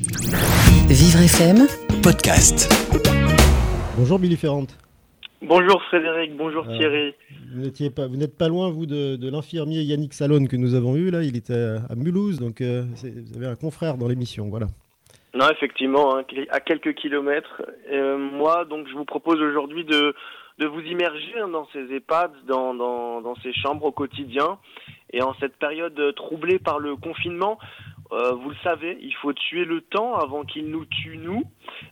Vivre FM, podcast. Bonjour Billy Ferrand. Bonjour Frédéric, bonjour Euh, Thierry. Vous n'étiez pas, vous n'êtes pas loin vous de, de l'infirmier Yannick Salone que nous avons eu là. Il était à, Mulhouse, donc euh, vous avez un confrère dans l'émission, voilà. Non, effectivement, hein, à quelques kilomètres. Euh, moi, donc, je vous propose aujourd'hui de, de vous immerger hein, dans ces EHPAD, dans, dans, dans ces chambres au quotidien. Et en cette période troublée par le confinement, euh, vous le savez, il faut tuer le temps avant qu'il nous tue nous.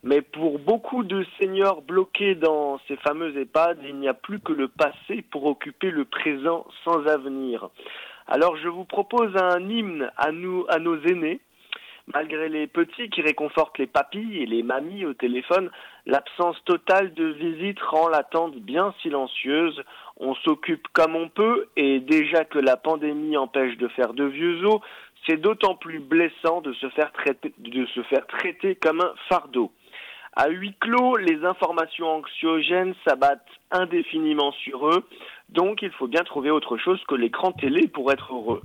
Mais pour beaucoup de seniors bloqués dans ces fameux EHPAD, il n'y a plus que le passé pour occuper le présent sans avenir. Alors je vous propose un hymne à nous, à nos aînés. Malgré les petits qui réconfortent les papilles et les mamies au téléphone, l'absence totale de visite rend l'attente bien silencieuse. On s'occupe comme on peut et déjà que la pandémie empêche de faire de vieux os, c'est d'autant plus blessant de se faire traiter, de se faire traiter comme un fardeau. À huis clos, les informations anxiogènes s'abattent indéfiniment sur eux, donc il faut bien trouver autre chose que l'écran télé pour être heureux.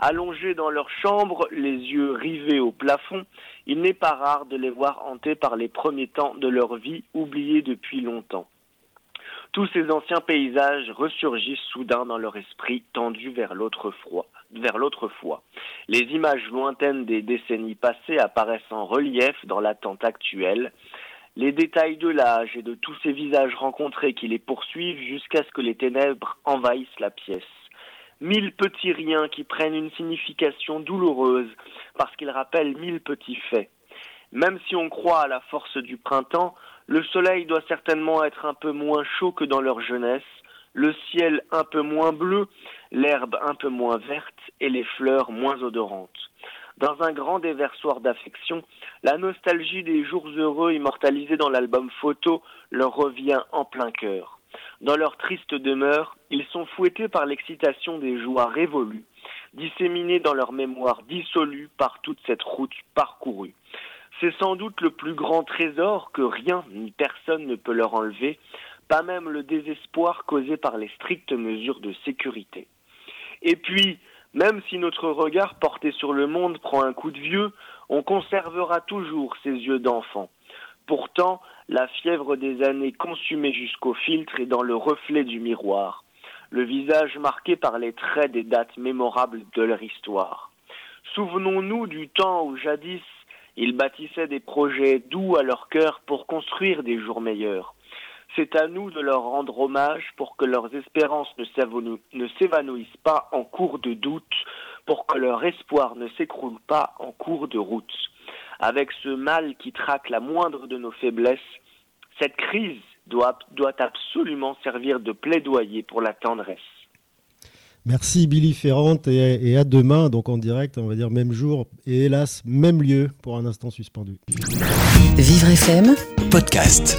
Allongés dans leur chambre, les yeux rivés au plafond, il n'est pas rare de les voir hantés par les premiers temps de leur vie oubliés depuis longtemps. Tous ces anciens paysages ressurgissent soudain dans leur esprit tendu vers l'autre froid. Les images lointaines des décennies passées apparaissent en relief dans l'attente actuelle. Les détails de l'âge et de tous ces visages rencontrés qui les poursuivent jusqu'à ce que les ténèbres envahissent la pièce. Mille petits riens qui prennent une signification douloureuse parce qu'ils rappellent mille petits faits. Même si on croit à la force du printemps, le soleil doit certainement être un peu moins chaud que dans leur jeunesse, le ciel un peu moins bleu, l'herbe un peu moins verte et les fleurs moins odorantes. Dans un grand déversoir d'affection, la nostalgie des jours heureux immortalisés dans l'album photo leur revient en plein cœur. Dans leur triste demeure, ils sont fouettés par l'excitation des joies révolues, disséminées dans leur mémoire dissolue par toute cette route parcourue. C'est sans doute le plus grand trésor que rien ni personne ne peut leur enlever, pas même le désespoir causé par les strictes mesures de sécurité. Et puis, même si notre regard porté sur le monde prend un coup de vieux, on conservera toujours ses yeux d'enfant. Pourtant, la fièvre des années consumées jusqu'au filtre est dans le reflet du miroir, le visage marqué par les traits des dates mémorables de leur histoire. Souvenons-nous du temps où jadis ils bâtissaient des projets doux à leur cœur pour construire des jours meilleurs. C'est à nous de leur rendre hommage pour que leurs espérances ne s'évanouissent pas en cours de doute, pour que leur espoir ne s'écroule pas en cours de route. Avec ce mal qui traque la moindre de nos faiblesses, cette crise doit, doit absolument servir de plaidoyer pour la tendresse. Merci Billy Ferrand et, et à demain, donc en direct, on va dire même jour et hélas même lieu pour un instant suspendu. Vivre FM, Podcast.